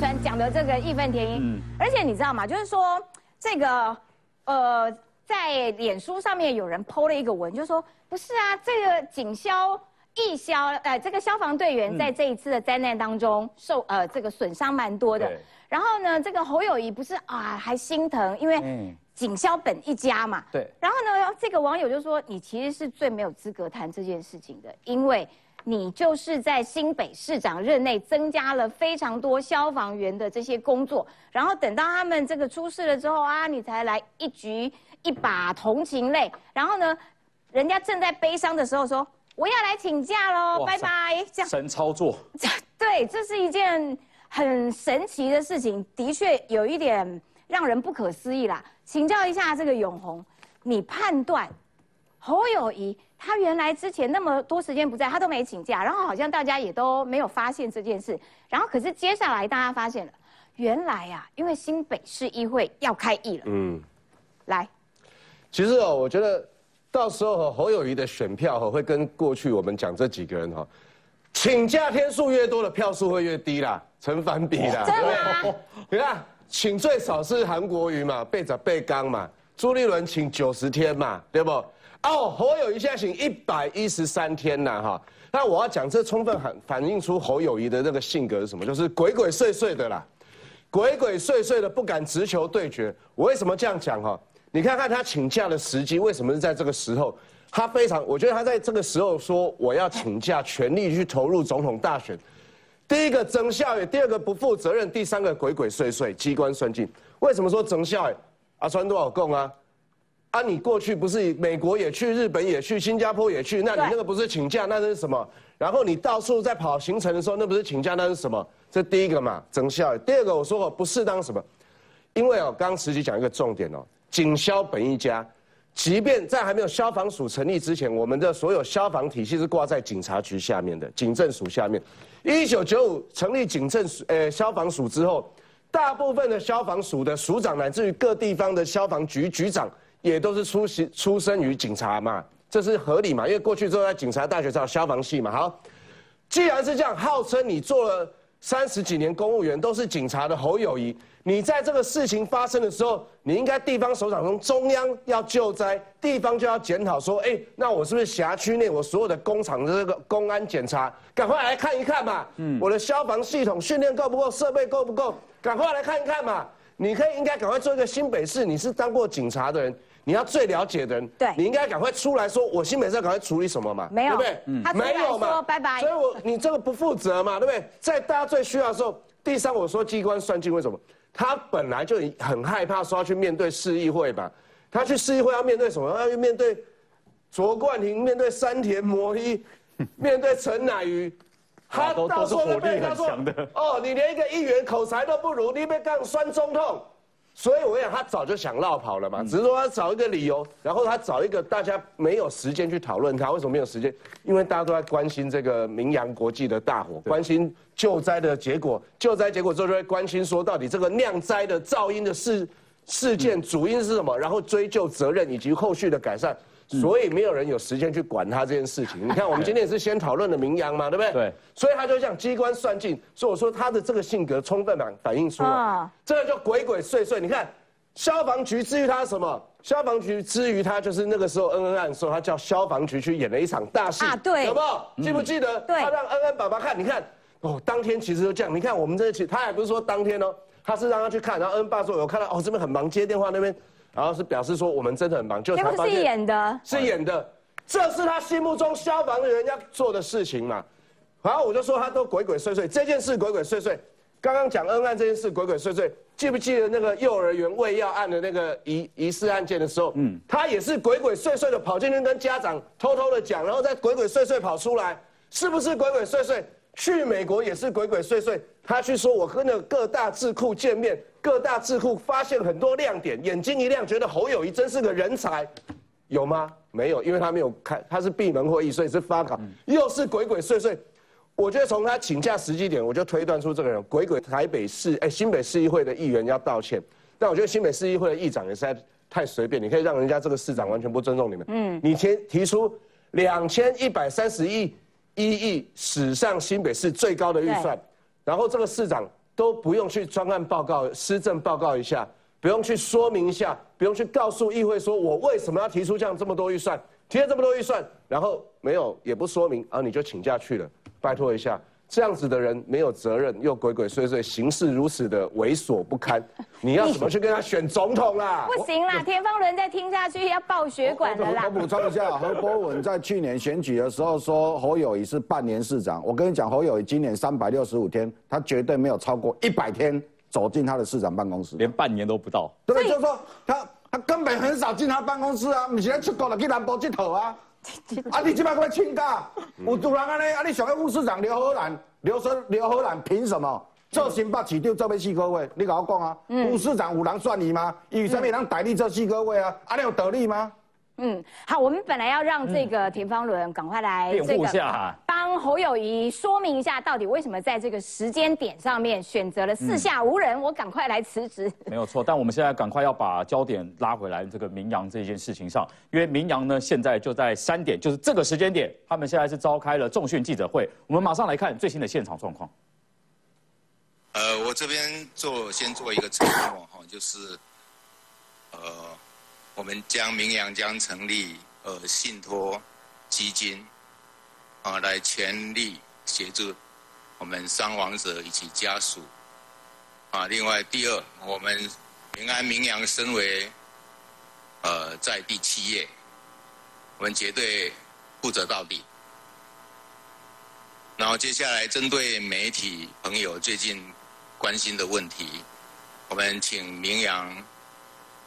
川讲的这个义愤填膺，而且你知道吗？就是说这个呃，在脸书上面有人 PO 了一个文，就说不是啊，这个警消。义消，呃，这个消防队员在这一次的灾难当中受呃这个损伤蛮多的。然后呢，这个侯友谊不是啊，还心疼，因为警消本一家嘛。对。然后呢，这个网友就说：“你其实是最没有资格谈这件事情的，因为你就是在新北市长任内增加了非常多消防员的这些工作，然后等到他们这个出事了之后啊，你才来一局一把同情泪。然后呢，人家正在悲伤的时候说。”我要来请假喽，拜拜！这样神操作，对，这是一件很神奇的事情，的确有一点让人不可思议啦。请教一下这个永红，你判断侯友谊他原来之前那么多时间不在，他都没请假，然后好像大家也都没有发现这件事，然后可是接下来大家发现了，原来呀，因为新北市议会要开议了，嗯，来，其实哦，我觉得。到时候侯友谊的选票哈会跟过去我们讲这几个人哈，请假天数越多的票数会越低啦，成反比啦，对不对？你看，请最少是韩国瑜嘛，背着背刚嘛，朱立伦请九十天嘛，对不？哦，侯友谊现在请一百一十三天呐哈。那我要讲这充分反反映出侯友谊的那个性格是什么？就是鬼鬼祟祟的啦，鬼鬼祟祟的不敢直球对决。我为什么这样讲哈？你看看他请假的时机，为什么是在这个时候？他非常，我觉得他在这个时候说我要请假，全力去投入总统大选。第一个增效也，第二个不负责任，第三个鬼鬼祟祟，机关算尽。为什么说增效？啊，穿多少供啊？啊，你过去不是美国也去，日本也去，新加坡也去，那你那个不是请假，那是什么？然后你到处在跑行程的时候，那不是请假，那是什么？这第一个嘛，整效。第二个我说过不适当什么？因为哦，刚刚实际讲一个重点哦。警消本一家，即便在还没有消防署成立之前，我们的所有消防体系是挂在警察局下面的，警政署下面。一九九五成立警政署，呃，消防署之后，大部分的消防署的署长，乃至于各地方的消防局局长，也都是出席出生于警察嘛，这是合理嘛？因为过去都在警察大学上消防系嘛。好，既然是这样，号称你做了三十几年公务员，都是警察的侯友谊。你在这个事情发生的时候，你应该地方首长从中央要救灾，地方就要检讨说，哎，那我是不是辖区内我所有的工厂的这个公安检查，赶快来看一看嘛。嗯，我的消防系统训练够不够，设备够不够，赶快来看一看嘛。你可以应该赶快做一个新北市，你是当过警察的人，你要最了解的人，对，你应该赶快出来说，我新北市赶快处理什么嘛，没有，对不对？嗯，没有嘛，拜拜。所以我你这个不负责嘛，对不对？在大家最需要的时候，第三我说机关算尽，为什么？他本来就很害怕说要去面对市议会吧，他去市议会要面对什么？要去面对卓冠廷，面对山田摩一，面对陈乃瑜，他到时候都被他说哦，你连一个议员口才都不如，你被干酸中痛。所以我想他早就想绕跑了嘛，只是说他找一个理由，然后他找一个大家没有时间去讨论他为什么没有时间，因为大家都在关心这个明阳国际的大火，关心救灾的结果，救灾结果之后就会关心说到底这个酿灾的噪音的事事件主因是什么，然后追究责任以及后续的改善。所以没有人有时间去管他这件事情。你看，我们今天也是先讨论的名扬嘛，对不对？对。所以他就像机关算尽，所以我说他的这个性格充分反反映出了，这个叫鬼鬼祟祟。你看，消防局至于他什么？消防局之于他就是那个时候恩恩案的时候，他叫消防局去演了一场大戏，啊，对，有没有？记不记得？对。他让恩恩爸爸看，你看，哦，当天其实就这样。你看我们这期，他也不是说当天哦，他是让他去看，然后恩爸说，有看到哦这边很忙，接电话那边，然后是表示说我们真的很忙，就他是演的，是演的。这是他心目中消防员要做的事情嘛？然后，我就说他都鬼鬼祟祟，这件事鬼鬼祟祟。刚刚讲恩案这件事鬼鬼祟祟，记不记得那个幼儿园喂药案的那个疑疑似案件的时候？嗯，他也是鬼鬼祟祟的跑进去跟家长偷偷的讲，然后再鬼鬼祟祟跑出来，是不是鬼鬼祟祟？去美国也是鬼鬼祟祟，他去说我跟那各大智库见面，各大智库发现很多亮点，眼睛一亮，觉得侯友谊真是个人才。有吗？没有，因为他没有开，他是闭门会议，所以是发稿，又是鬼鬼祟祟。我觉得从他请假时机点，我就推断出这个人鬼鬼。台北市哎，新北市议会的议员要道歉，但我觉得新北市议会的议长也是在太随便，你可以让人家这个市长完全不尊重你们。嗯，你提提出两千一百三十亿一亿史上新北市最高的预算，然后这个市长都不用去专案报告、施政报告一下，不用去说明一下，不用去告诉议会说我为什么要提出这样这么多预算，提了这么多预算，然后没有也不说明啊，你就请假去了，拜托一下。这样子的人没有责任，又鬼鬼祟祟，行事如此的猥琐不堪，你要怎么去跟他选总统啦？不行啦，田方伦再听下去要爆血管的啦。我补充一下，何伯文在去年选举的时候说侯友谊是半年市长，我跟你讲，侯友谊今年三百六十五天，他绝对没有超过一百天走进他的市长办公室，连半年都不到。对，就是说他他根本很少进他办公室啊，你现在出国了去南部佚佗啊。啊！你即摆过来请假，有主人安尼，啊！你上个副市长刘荷兰，刘生刘荷兰凭什么做新北市长做要四个位？你甲我讲啊，副市长有人算你吗？有啥物人代理这四个位啊？啊，你有道理吗？嗯，好，我们本来要让这个田方伦赶快来辩护下，帮侯友谊说明一下，到底为什么在这个时间点上面选择了四下无人，我赶快来辞职。没有错，但我们现在赶快要把焦点拉回来，这个明阳这件事情上，因为明阳呢现在就在三点，就是这个时间点，他们现在是召开了重讯记者会，我们马上来看最新的现场状况。呃，我这边做先做一个承诺哈，就是呃。我们将明阳将成立呃信托基金，啊，来全力协助我们伤亡者以及家属。啊，另外第二，我们平安明阳身为呃在地企业，我们绝对负责到底。然后接下来针对媒体朋友最近关心的问题，我们请明阳。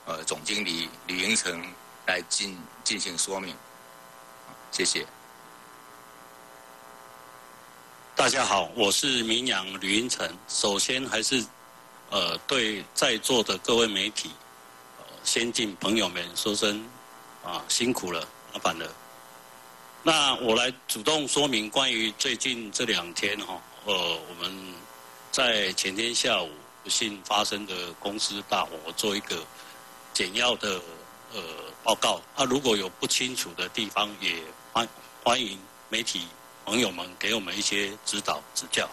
呃，总经理李云成来进进行说明，谢谢。大家好，我是民养吕云成。首先还是呃对在座的各位媒体、先进朋友们说声啊辛苦了，麻烦了。那我来主动说明关于最近这两天哈，呃我们在前天下午不幸发生的公司大火，做一个。简要的呃报告，啊，如果有不清楚的地方，也欢欢迎媒体朋友们给我们一些指导指教。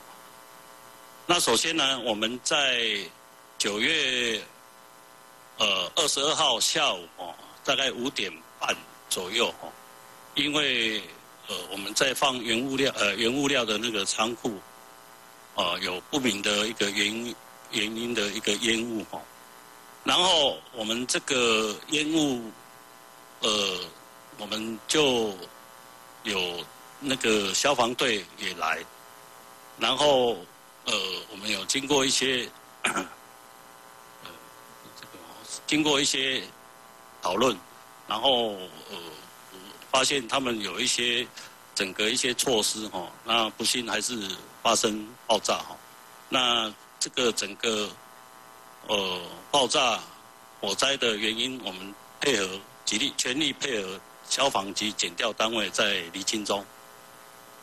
那首先呢，我们在九月呃二十二号下午哦，大概五点半左右哦，因为呃我们在放原物料呃原物料的那个仓库，啊有不明的一个原因原因的一个烟雾哦。然后我们这个烟雾，呃，我们就有那个消防队也来，然后呃，我们有经过一些，经过一些讨论，然后呃，发现他们有一些整个一些措施哈，那不幸还是发生爆炸哈，那这个整个。呃，爆炸火灾的原因，我们配合极力全力配合消防及检调单位在厘清中。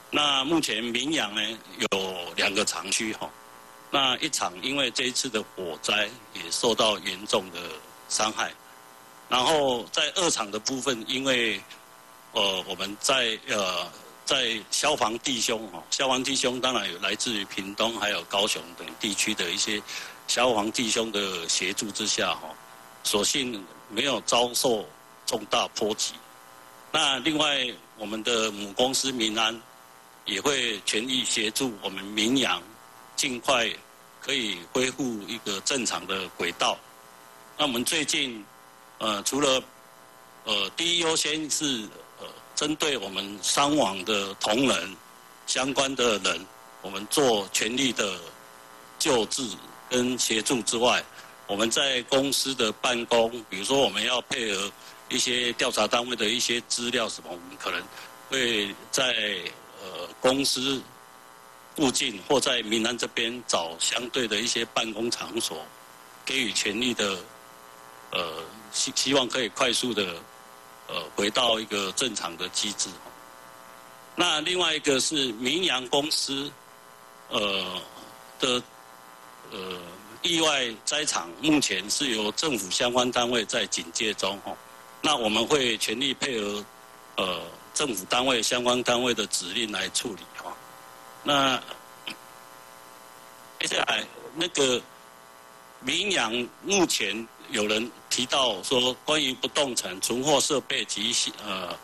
那目前明阳呢有两个厂区哈，那一场因为这一次的火灾也受到严重的伤害，然后在二厂的部分，因为呃我们在呃在消防弟兄哈，消防弟兄当然有来自于屏东还有高雄等地区的一些。消防弟兄的协助之下，哈，所幸没有遭受重大波及。那另外，我们的母公司民安也会全力协助我们民阳，尽快可以恢复一个正常的轨道。那我们最近，呃，除了呃第一优先是呃针对我们伤亡的同仁相关的人，我们做全力的救治。跟协助之外，我们在公司的办公，比如说我们要配合一些调查单位的一些资料什么，我们可能会在呃公司附近或在闽南这边找相对的一些办公场所，给予全力的呃希希望可以快速的呃回到一个正常的机制。那另外一个是明阳公司呃的。呃，意外灾场目前是由政府相关单位在警戒中哈，那我们会全力配合呃政府单位相关单位的指令来处理哈。那接下来那个明阳目前有人提到说，关于不动产存货设备及呃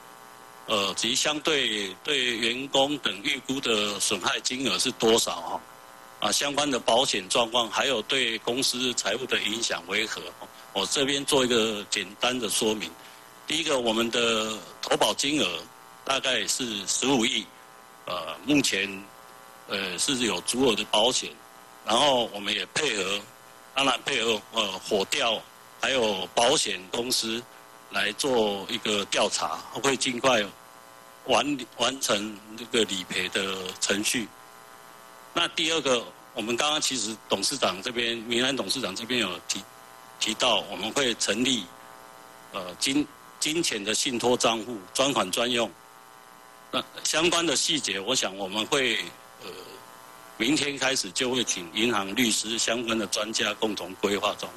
呃及相对对员工等预估的损害金额是多少哈？啊，相关的保险状况，还有对公司财务的影响为何？我这边做一个简单的说明。第一个，我们的投保金额大概是十五亿，呃，目前呃是有足额的保险，然后我们也配合，当然配合呃火调还有保险公司来做一个调查，会尽快完完成这个理赔的程序。那第二个，我们刚刚其实董事长这边，明安董事长这边有提提到，我们会成立呃金金钱的信托账户，专款专用。那相关的细节，我想我们会呃明天开始就会请银行、律师相关的专家共同规划中。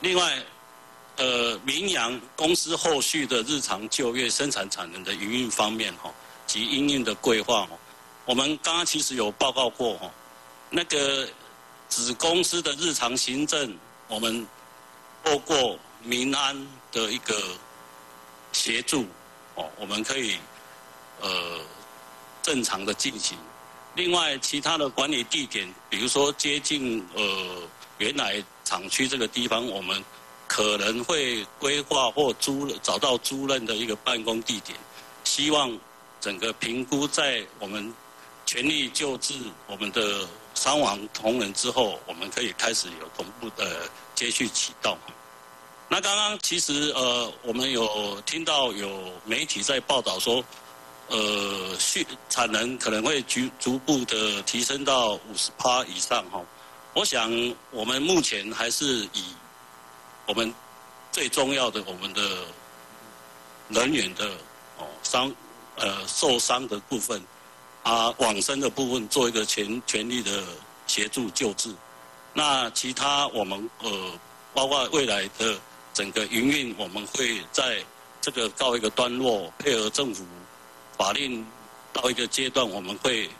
另外，呃，明阳公司后续的日常就业、生产产能的营运方面哈，及营运的规划哦。我们刚刚其实有报告过哈，那个子公司的日常行政，我们透过民安的一个协助，哦，我们可以呃正常的进行。另外，其他的管理地点，比如说接近呃原来厂区这个地方，我们可能会规划或租找到租任的一个办公地点，希望整个评估在我们。全力救治我们的伤亡同仁之后，我们可以开始有同步的接续启动。那刚刚其实呃，我们有听到有媒体在报道说，呃，续产能可能会逐逐步的提升到五十趴以上哈。我想我们目前还是以我们最重要的我们的人员的哦伤呃受伤的部分。啊，往生的部分做一个全全力的协助救治，那其他我们呃，包括未来的整个营运，我们会在这个告一个段落，配合政府法令到一个阶段，我们会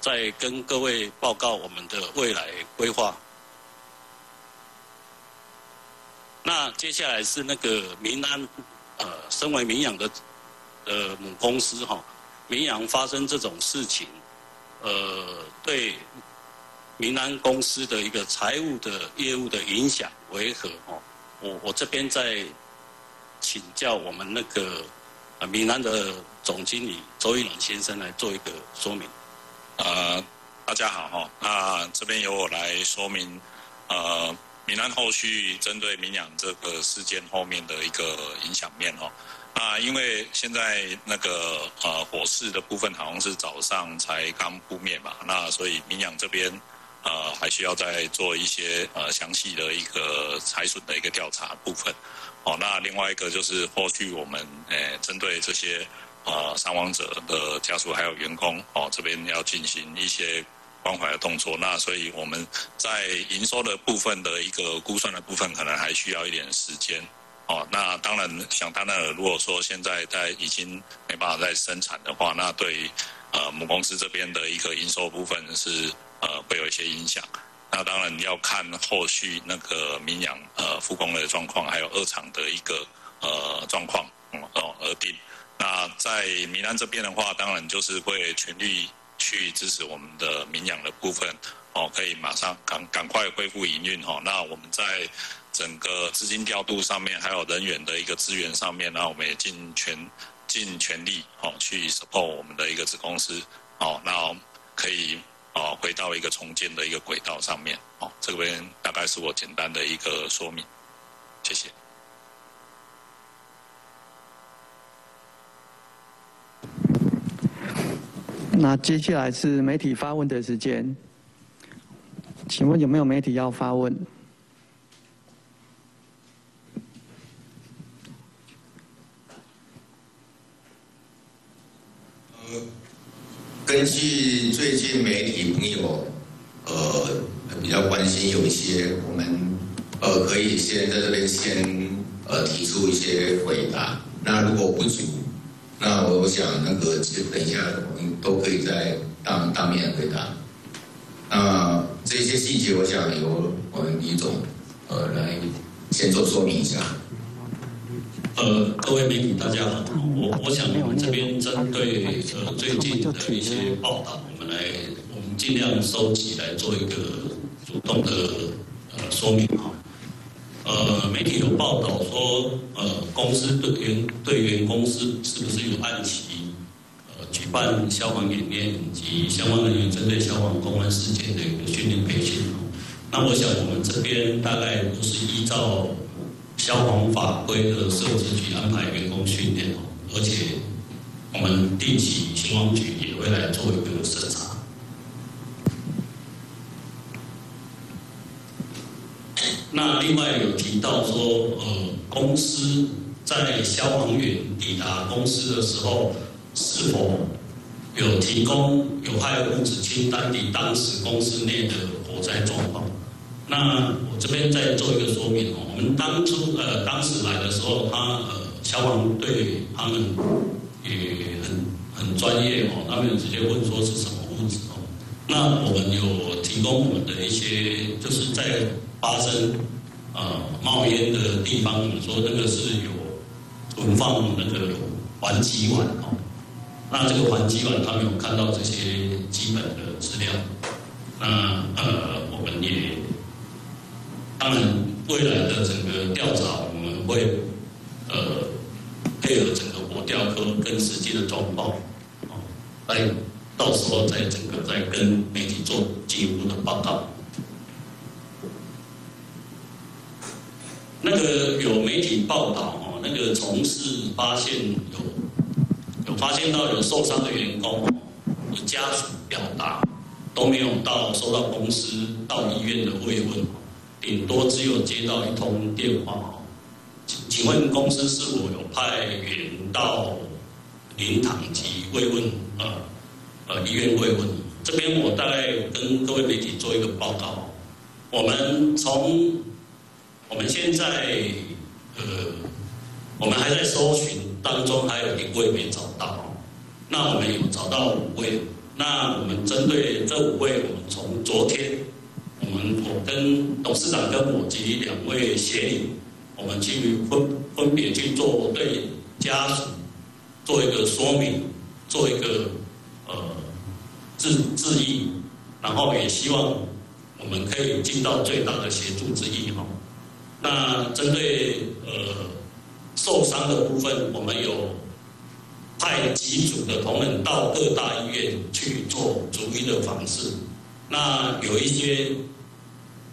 再跟各位报告我们的未来规划。那接下来是那个民安，呃，身为民养的呃母公司哈。民阳发生这种事情，呃，对民安公司的一个财务的业务的影响为何？哦，我我这边在请教我们那个呃民安的总经理周一朗先生来做一个说明。呃，大家好哈，那这边由我来说明，呃，民安后续针对民养这个事件后面的一个影响面哦。啊，因为现在那个呃火势的部分好像是早上才刚扑灭嘛，那所以民养这边呃还需要再做一些呃详细的一个财损的一个调查部分。哦，那另外一个就是后续我们诶针对这些呃伤亡者的家属还有员工哦这边要进行一些关怀的动作。那所以我们在营收的部分的一个估算的部分，可能还需要一点时间。哦，那当然，想当然了。如果说现在在已经没办法再生产的话，那对呃母公司这边的一个营收部分是呃会有一些影响。那当然要看后续那个民养呃复工的状况，还有二厂的一个呃状况嗯哦而定。那在民安这边的话，当然就是会全力去支持我们的民养的部分哦，可以马上赶赶快恢复营运哦。那我们在整个资金调度上面，还有人员的一个资源上面，那我们也尽全尽全力哦，去 support 我们的一个子公司哦，那可以哦回到一个重建的一个轨道上面哦。这边大概是我简单的一个说明，谢谢。那接下来是媒体发问的时间，请问有没有媒体要发问？根据最近媒体朋友呃比较关心，有一些我们呃可以先在这边先呃提出一些回答。那如果不足，那我想那个其实等一下我们都可以在当当面回答。那这些细节，我想由我们李总呃来先做说明一下。呃，各位媒体大家好，我我想我们这边针对呃最近的一些报道，我们来我们尽量收集来做一个主动的呃说明哈。呃，媒体有报道说，呃，公司对员对员工是是不是有按期呃举办消防演练及相关人员针对消防公安事件的一个训练培训？那我想我们这边大概都是依照。消防法规的设置局安排员工训练哦，而且我们定期消防局也会来做一个审查。那另外有提到说，呃，公司在消防员抵达公司的时候，是否有提供有害物质清单及当时公司内的火灾状况？那我这边再做一个说明哦，我们当初呃当时来的时候，他呃消防队他们也很很专业哦，他们有直接问说是什么物质哦。那我们有提供我们的一些，就是在发生呃冒烟的地方，我们说那个是有存放那个环基碗哦。那这个环基碗他们有看到这些基本的资料，那呃我们也。当然，未来的整个调查，我们会呃配合整个国调科跟实际的状况，哦，来到时候再整个再跟媒体做进一步的报道。那个有媒体报道哦，那个从事发现有有发现到有受伤的员工，的家属表达都没有到收到公司到医院的慰问。顶多只有接到一通电话，请请问公司是否有派员到灵堂及慰问呃呃医院慰问？这边我大概跟各位媒体做一个报告。我们从我们现在呃我们还在搜寻当中，还有一位没找到。那我们有找到五位，那我们针对这五位，我们从昨天。我跟董事长跟我及两位协理，我们去分分别去做对家属做一个说明，做一个呃致致意，然后也希望我们可以尽到最大的协助之意哈。那针对呃受伤的部分，我们有派几组的同仁到各大医院去做逐一的访视，那有一些。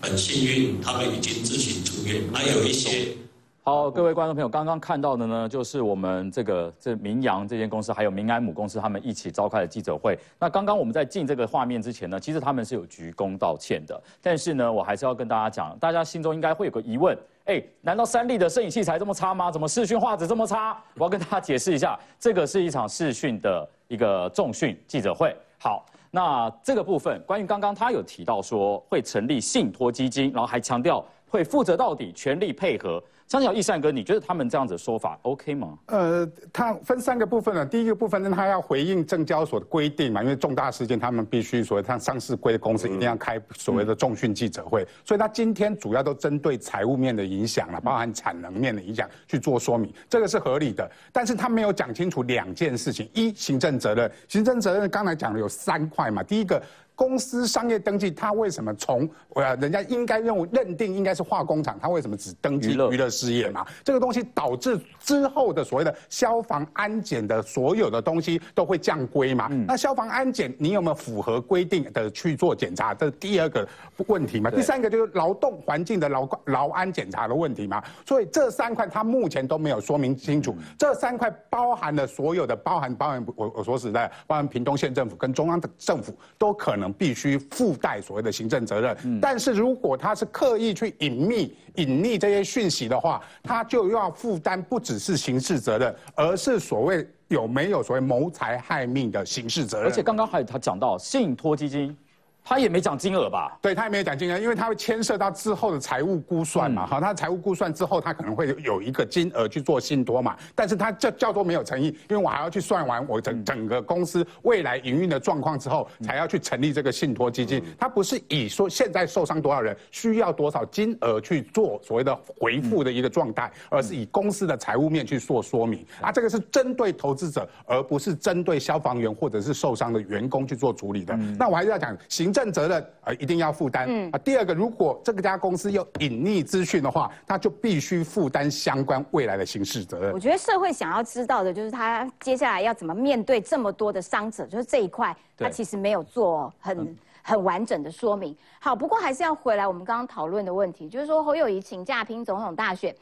很幸运，他们已经自行出院，还有一些。好，各位观众朋友，刚刚看到的呢，就是我们这个这明阳这间公司，还有明安母公司，他们一起召开的记者会。那刚刚我们在进这个画面之前呢，其实他们是有鞠躬道歉的。但是呢，我还是要跟大家讲，大家心中应该会有个疑问：哎，难道三立的摄影器材这么差吗？怎么视讯画质这么差？我要跟大家解释一下，这个是一场视讯的一个重讯记者会。好。那这个部分，关于刚刚他有提到说会成立信托基金，然后还强调会负责到底，全力配合。张小义善哥，你觉得他们这样子说法 OK 吗？呃，他分三个部分了。第一个部分呢，他要回应证交所的规定嘛，因为重大事件他们必须所谓像上市规的公司一定要开所谓的重讯记者会，所以他今天主要都针对财务面的影响了，包含产能面的影响去做说明，这个是合理的。但是他没有讲清楚两件事情：一，行政责任，行政责任刚才讲的有三块嘛，第一个。公司商业登记，他为什么从呃人家应该认为认定应该是化工厂，他为什么只登记娱乐事业嘛？这个东西导致之后的所谓的消防安检的所有的东西都会降规嘛？那消防安检你有没有符合规定的去做检查？这是第二个问题嘛？第三个就是劳动环境的劳劳安检查的问题嘛？所以这三块他目前都没有说明清楚。这三块包含了所有的，包含包含我我说实在，包含屏东县政府跟中央的政府都可能。必须附带所谓的行政责任，但是如果他是刻意去隐秘、隐匿这些讯息的话，他就要负担不只是刑事责任，而是所谓有没有所谓谋财害命的刑事责任。而且刚刚还有他讲到信托基金。他也没讲金额吧？对他也没有讲金额，因为他会牵涉到之后的财务估算嘛。好，他财务估算之后，他可能会有一个金额去做信托嘛。但是他叫叫做没有诚意，因为我还要去算完我整整个公司未来营运的状况之后，才要去成立这个信托基金。他不是以说现在受伤多少人，需要多少金额去做所谓的回复的一个状态，而是以公司的财务面去做说明。啊，这个是针对投资者，而不是针对消防员或者是受伤的员工去做处理的。那我还是要讲行政责任，呃，一定要负担。啊，第二个，如果这个家公司有隐匿资讯的话，他就必须负担相关未来的刑事责任我。觉得社会想要知道的就是他接下来要怎么面对这么多的伤者，就是这一块他其实没有做很很完整的说明。好，不过还是要回来我们刚刚讨论的问题，就是说侯友谊请假拼总统大选。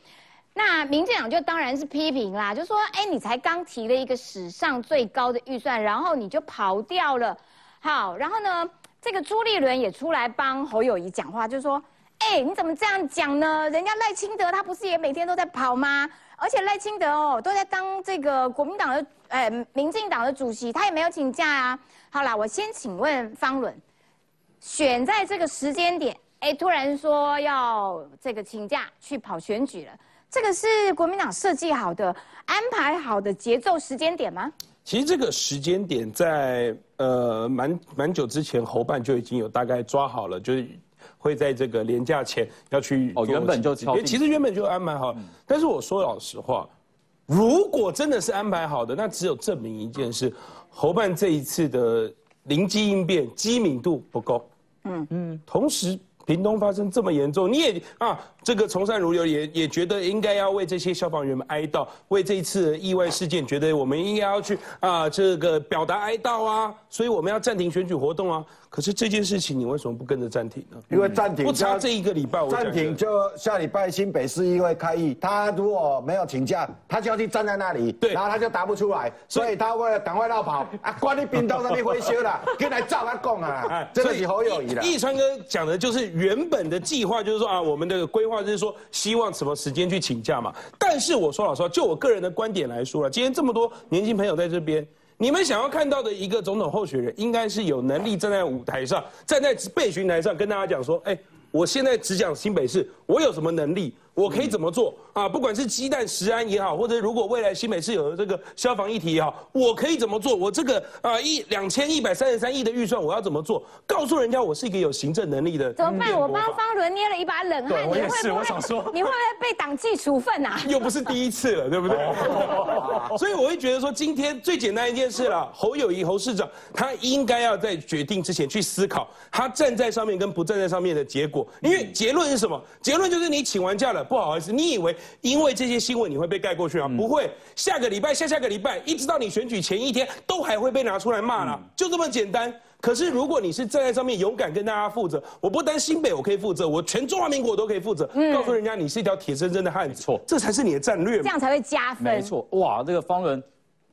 那民进党就当然是批评啦，就说，哎，你才刚提了一个史上最高的预算，然后你就跑掉了。好，然后呢，这个朱立伦也出来帮侯友谊讲话，就说，哎，你怎么这样讲呢？人家赖清德他不是也每天都在跑吗？而且赖清德哦都在当这个国民党的，呃，民进党的主席，他也没有请假啊。好啦，我先请问方伦，选在这个时间点，哎，突然说要这个请假去跑选举了，这个是国民党设计好的、安排好的节奏时间点吗？其实这个时间点在呃蛮蛮久之前，侯办就已经有大概抓好了，就是会在这个年假前要去哦原本就敲定其实原本就安排好，但是我说老实话，如果真的是安排好的，那只有证明一件事：侯办这一次的灵机应变、机敏度不够。嗯嗯，同时。屏东发生这么严重，你也啊，这个从善如流也也觉得应该要为这些消防员们哀悼，为这一次的意外事件，觉得我们应该要去啊这个表达哀悼啊，所以我们要暂停选举活动啊。可是这件事情你为什么不跟着暂停呢？因为暂停不差这一个礼拜，我暂停就下礼拜新北市议会开议，他如果没有请假，他就要去站在那里，对然后他就答不出来，所以他为了赶快绕跑 啊，关你屏东那边回修了，跟来照他讲啊，真的是侯友谊啦。易川哥讲的就是原本的计划，就是说啊，我们的规划就是说希望什么时间去请假嘛。但是我说老实话，就我个人的观点来说了，今天这么多年轻朋友在这边。你们想要看到的一个总统候选人，应该是有能力站在舞台上，站在备询台上，跟大家讲说，哎，我现在只讲新北市，我有什么能力，我可以怎么做啊？不管是鸡蛋食安也好，或者如果未来新北市有这个消防议题也好，我可以怎么做？我这个啊一两千一百三十三亿的预算，我要怎么做？告诉人家我是一个有行政能力的。怎么办？我帮方伦捏了一把冷汗，你对我也是会不会我想说你会不会被党纪处分啊？又不是第一次了，对不对？所以我会觉得说，今天最简单一件事了，侯友谊侯市长他应该要在决定之前去思考，他站在上面跟不站在上面的结果。因为结论是什么？结论就是你请完假了，不好意思，你以为因为这些新闻你会被盖过去啊？不会，下个礼拜、下下个礼拜，一直到你选举前一天，都还会被拿出来骂了，就这么简单。可是如果你是站在上面勇敢跟大家负责，我不单新北我可以负责，我全中华民国我都可以负责，告诉人家你是一条铁铮铮的汉子，错这才是你的战略。这样才会加分。没错，哇，这个方伦，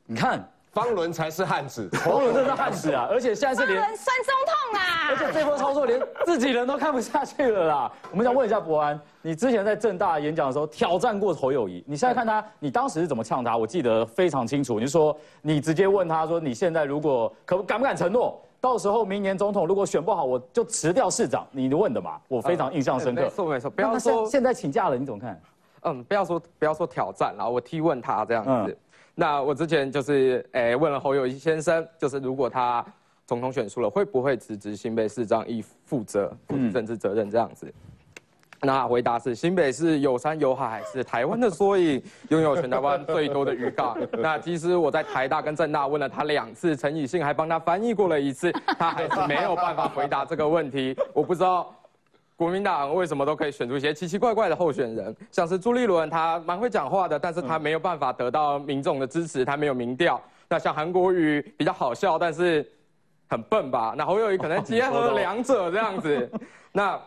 你看方伦才是汉子，方伦真是汉子啊，而且现在是连方伦酸中痛啊！而且这波操作连自己人都看不下去了啦。我们想问一下博安，你之前在正大演讲的时候挑战过侯友谊，你现在看他，你当时是怎么呛他？我记得非常清楚，你就说你直接问他说，你现在如果可敢不敢承诺，到时候明年总统如果选不好，我就辞掉市长？你问的嘛，我非常印象深刻。没错没错，不要那现说现在请假了，你怎么看？嗯，不要说不要说挑战啦，我提问他这样子。嗯那我之前就是诶、问了侯友谊先生，就是如果他总统选输了，会不会辞职新北市长以负责政治责任这样子？那回答是新北市有山有海，是台湾的缩影，拥有全台湾最多的渔港。那其实我在台大跟政大问了他两次，陈以信还帮他翻译过了一次，他还是没有办法回答这个问题。我不知道国民党为什么都可以选出一些奇奇怪怪的候选人，像是朱立伦，他蛮会讲话的，但是他没有办法得到民众的支持，他没有民调。那像韩国瑜比较好笑，但是很笨吧？那侯友谊可能结合两者这样子。那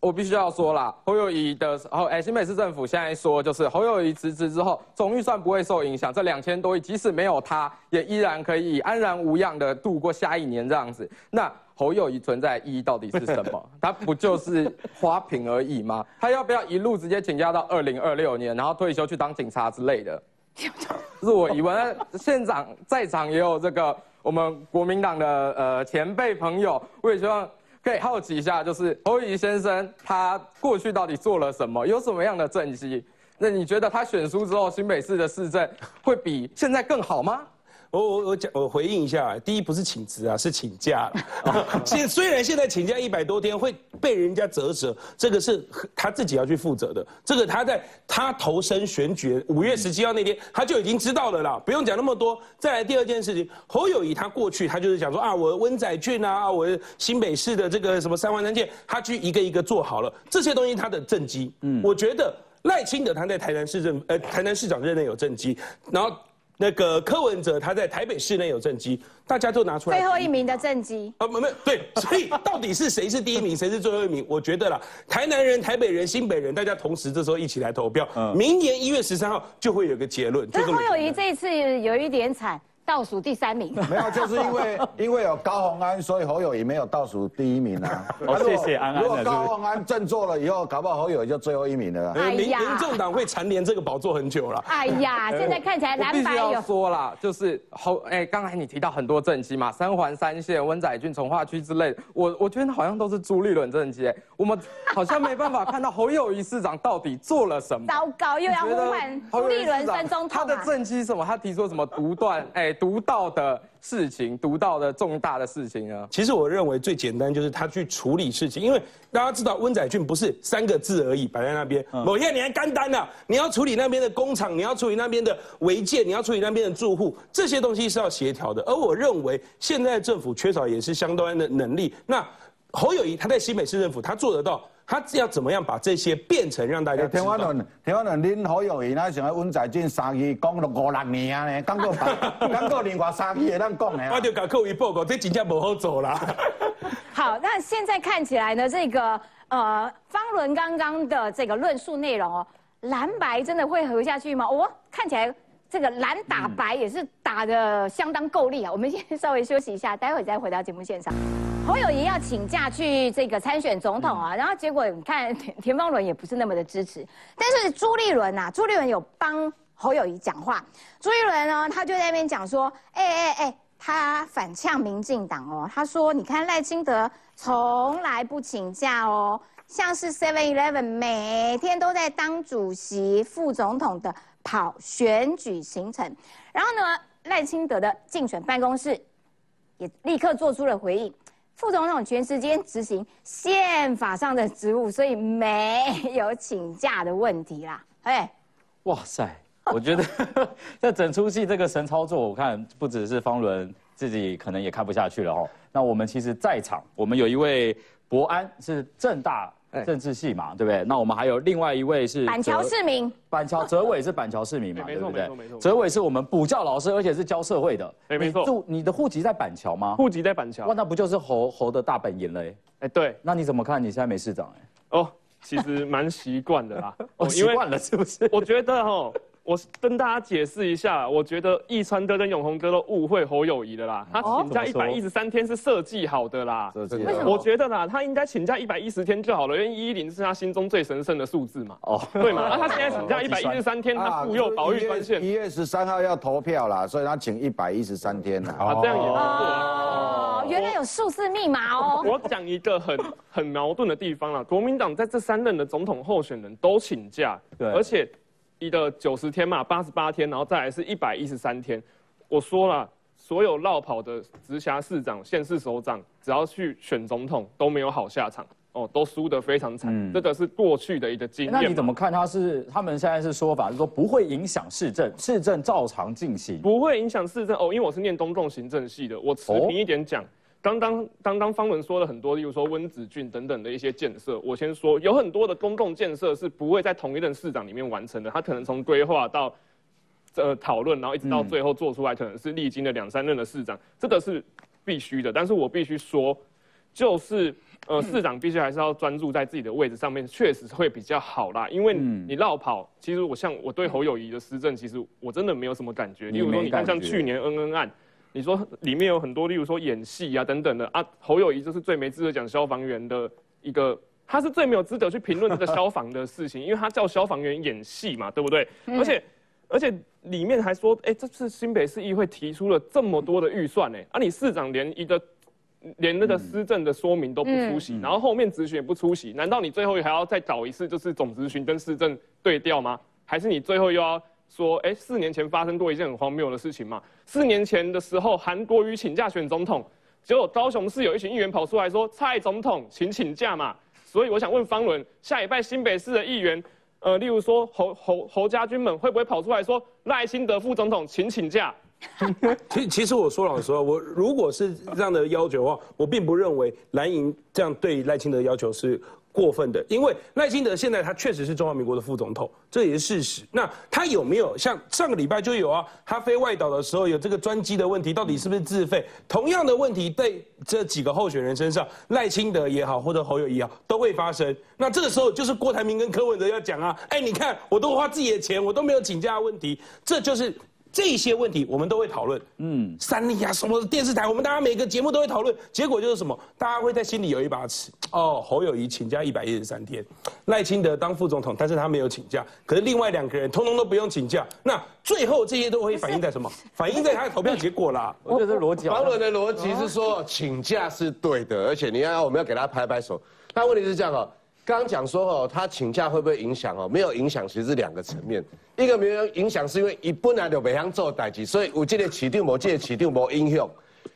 我必须要说啦，侯友谊的时候，哎，新北市政府现在说，就是侯友谊辞职之后，总预算不会受影响，这两千多亿即使没有他，也依然可以安然无恙的度过下一年这样子。那侯友谊存在意义到底是什么？他不就是花瓶而已吗？他要不要一路直接请假到二零二六年，然后退休去当警察之类的？是我疑问。现场在场也有这个我们国民党的呃前辈朋友，我也希望可以好奇一下，就是侯友谊先生他过去到底做了什么，有什么样的政绩？那你觉得他选书之后，新北市的市政会比现在更好吗？我我我讲，我回应一下，第一不是请辞啊，是请假了。现虽然现在请假一百多天会被人家折折，这个是他自己要去负责的。这个他在他投身选举五月十七号那天，他就已经知道了啦，不用讲那么多。再来第二件事情，侯友谊他过去他就是讲说啊，我温仔俊啊，我新北市的这个什么三万三件，他去一个一个做好了这些东西，他的政绩，嗯，我觉得赖清德他在台南市政呃台南市长任内有政绩，然后。那个柯文哲他在台北市内有政绩，大家都拿出来。最后一名的政绩啊，没没对，所以到底是谁是第一名，谁是最后一名？我觉得啦，台南人、台北人、新北人，大家同时这时候一起来投票，明年一月十三号就会有个结论。但侯友谊这一次有一点惨。倒数第三名，没有，就是因为 因为有高鸿安，所以侯友谊没有倒数第一名啊。哦谢谢安安。如果高鸿安振作了以后，搞不好侯友谊就最后一名了。民民众党会蝉联这个宝座很久了。哎呀，现在看起来蓝白有。说了，就是侯哎，刚才你提到很多政绩嘛，三环三线、温仔俊、从化区之类的，我我觉得好像都是朱立伦政绩，我们好像没办法看到侯友谊市长到底做了什么。糟糕，又要呼唤朱立伦升中他的政绩什么？他提出什么独断哎？独到的事情，独到的重大的事情啊！其实我认为最简单就是他去处理事情，因为大家知道温仔俊不是三个字而已摆在那边。某天你还干单了，你要处理那边的工厂，你要处理那边的违建，你要处理那边的住户，这些东西是要协调的。而我认为现在政府缺少也是相当的能力。那侯友谊他在新北市政府，他做得到。他要怎么样把这些变成让大家？听我论，听我论，恁好友谊那想要温仔俊三亿讲了五六年呢，讲过讲过另外三句会当讲呢。我就甲各位报告，这真正不好做啦。好，那现在看起来呢，这个呃方伦刚刚的这个论述内容哦，蓝白真的会合下去吗？哦，看起来这个蓝打白也是打的相当够力啊。我们先稍微休息一下，待会再回到节目现场。侯友谊要请假去这个参选总统啊，然后结果你看 田田方伦也不是那么的支持，但是朱立伦呐，朱立伦有帮侯友谊讲话。朱立伦呢，他就在那边讲说，哎哎哎，他反呛民进党哦，他说你看赖清德从来不请假哦，像是 Seven Eleven 每天都在当主席、副总统的跑选举行程，然后呢，赖清德的竞选办公室也立刻做出了回应。副总统全时间执行宪法上的职务，所以没有请假的问题啦。哎，哇塞，我觉得 这整出戏这个神操作，我看不只是方伦自己可能也看不下去了哦。那我们其实在场，我们有一位博安是正大。政治系嘛，对不对？那我们还有另外一位是板桥市民，板桥哲伟是板桥市民嘛，对不对？没错没错。哲伟是我们补教老师，而且是教社会的。哎，没错。住你的户籍在板桥吗？户籍在板桥。哇，那不就是侯侯的大本营了？哎，对。那你怎么看？你现在没市长？哎，哦，其实蛮习惯的啦。哦，习惯了是不是？我觉得哈。我跟大家解释一下，我觉得易川哥跟永红哥都误会侯友谊的啦。他请假一百一十三天是设计好的啦。为什么？我觉得啦，他应该请假一百一十天就好了，因为一一零是他心中最神圣的数字嘛。哦，对嘛？那他现在请假 一百一十三天，他护佑保育专线。一月十三号要投票啦，所以他请一百一十三天啦。啊，这样也能哦，原来有数字密码哦。我讲一个很很矛盾的地方啦，国民党在这三任的总统候选人都请假，对，而且。一的九十天嘛，八十八天，然后再来是一百一十三天。我说了，所有绕跑的直辖市长、县市首长，只要去选总统都没有好下场哦，都输得非常惨。这个是过去的一个经验。那你怎么看？他是他们现在是说法是说不会影响市政，市政照常进行，不会影响市政哦。因为我是念公共行政系的，我持平一点讲。刚刚刚刚方文说了很多，例如说温子俊等等的一些建设，我先说，有很多的公共建设是不会在同一任市长里面完成的，他可能从规划到呃讨论，然后一直到最后做出来，可能是历经了两三任的市长，这个是必须的。但是我必须说，就是呃市长必须还是要专注在自己的位置上面，确实会比较好啦。因为你绕跑，其实我像我对侯友谊的施政，其实我真的没有什么感觉。例如说，你看像去年恩恩案。你说里面有很多，例如说演戏啊等等的啊，侯友谊就是最没资格讲消防员的一个，他是最没有资格去评论这个消防的事情，因为他叫消防员演戏嘛，对不对？而且而且里面还说，哎，这次新北市议会提出了这么多的预算，哎，啊，你市长连一个连那个施政的说明都不出席，然后后面咨询也不出席，难道你最后还要再找一次，就是总咨询跟市政对调吗？还是你最后又要说，哎，四年前发生过一件很荒谬的事情嘛？四年前的时候，韩国瑜请假选总统，结果高雄市有一群议员跑出来说，蔡总统请请假嘛。所以我想问方伦，下一拜新北市的议员，呃，例如说侯侯侯家军们会不会跑出来说，赖清德副总统请请假？其其实我说老实话，我如果是这样的要求的话，我并不认为蓝营这样对赖清德要求是过分的，因为赖清德现在他确实是中华民国的副总统，这也是事实。那他有没有像上个礼拜就有啊？他飞外岛的时候有这个专机的问题，到底是不是自费？同样的问题在这几个候选人身上，赖清德也好，或者侯友谊也好，都会发生。那这个时候就是郭台铭跟柯文哲要讲啊，哎，你看我都花自己的钱，我都没有请假的问题，这就是。这些问题我们都会讨论，嗯，三立啊什么电视台，我们大家每个节目都会讨论。结果就是什么，大家会在心里有一把尺。哦，侯友谊请假一百一十三天，赖清德当副总统，但是他没有请假，可是另外两个人通通都不用请假。那最后这些都会反映在什么？反映在他的投票结果啦。我觉得逻辑，王伦的逻辑是说请假是对的，而且你要我们要给他拍拍手。但问题是这样哦。刚刚讲说哦，他请假会不会影响哦？没有影响，其实是两个层面。一个没有影响，是因为一本来就北乡做代级，所以我记得起定，我记得起定没影响。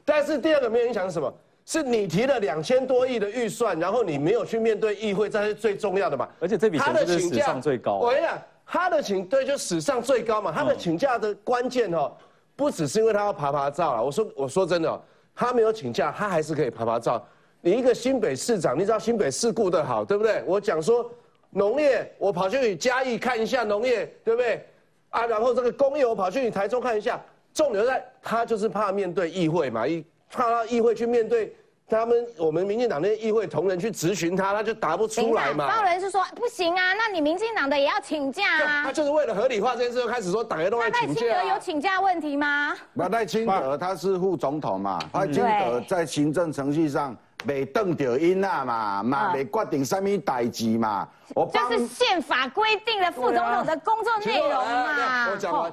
但是第二个没有影响是什么？是你提了两千多亿的预算，然后你没有去面对议会，这是最重要的嘛？而且这笔钱是史上最高。我跟你讲，他的请对就史上最高嘛。他的请假的关键哦，不只是因为他要爬爬照了。我说我说真的，他没有请假，他还是可以爬爬照。你一个新北市长，你知道新北市顾得好，对不对？我讲说农业，我跑去嘉义看一下农业，对不对？啊，然后这个工业，我跑去你台中看一下。重点在他就是怕面对议会嘛，一怕议会去面对他们我们民进党那些议会同仁去质询他，他就答不出来嘛。有人是说不行啊，那你民进党的也要请假啊。他就是为了合理化这件事，就开始说党员都要请假。赖清德有请假问题吗？赖清德他是副总统嘛，赖清德在行政程序上。未当着因啊嘛，嘛未决定什么代志嘛。我就是宪法规定的副总统的工作内容嘛。我讲完，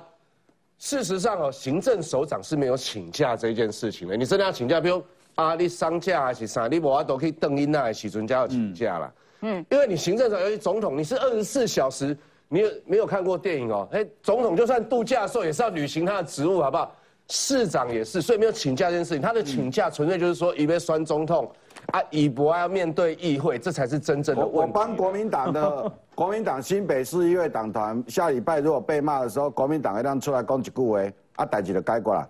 事实上哦，行政首长是没有请假这件事情的。你真的要请假，比如啊，你丧假还是啥，你无法都可以邓因啊，许准假要请假啦。嗯，因为你行政长尤其总统，你是二十四小时，你有没有看过电影哦？哎，总统就算度假的时候也是要履行他的职务，好不好？市长也是，所以没有请假这件事情。他的请假纯粹就是说，以为酸中痛啊，以博要面对议会，这才是真正的问题。我帮国民党的 国民党新北市议会党团，下礼拜如果被骂的时候，国民党一旦出来讲几句话，啊，代志就改过来。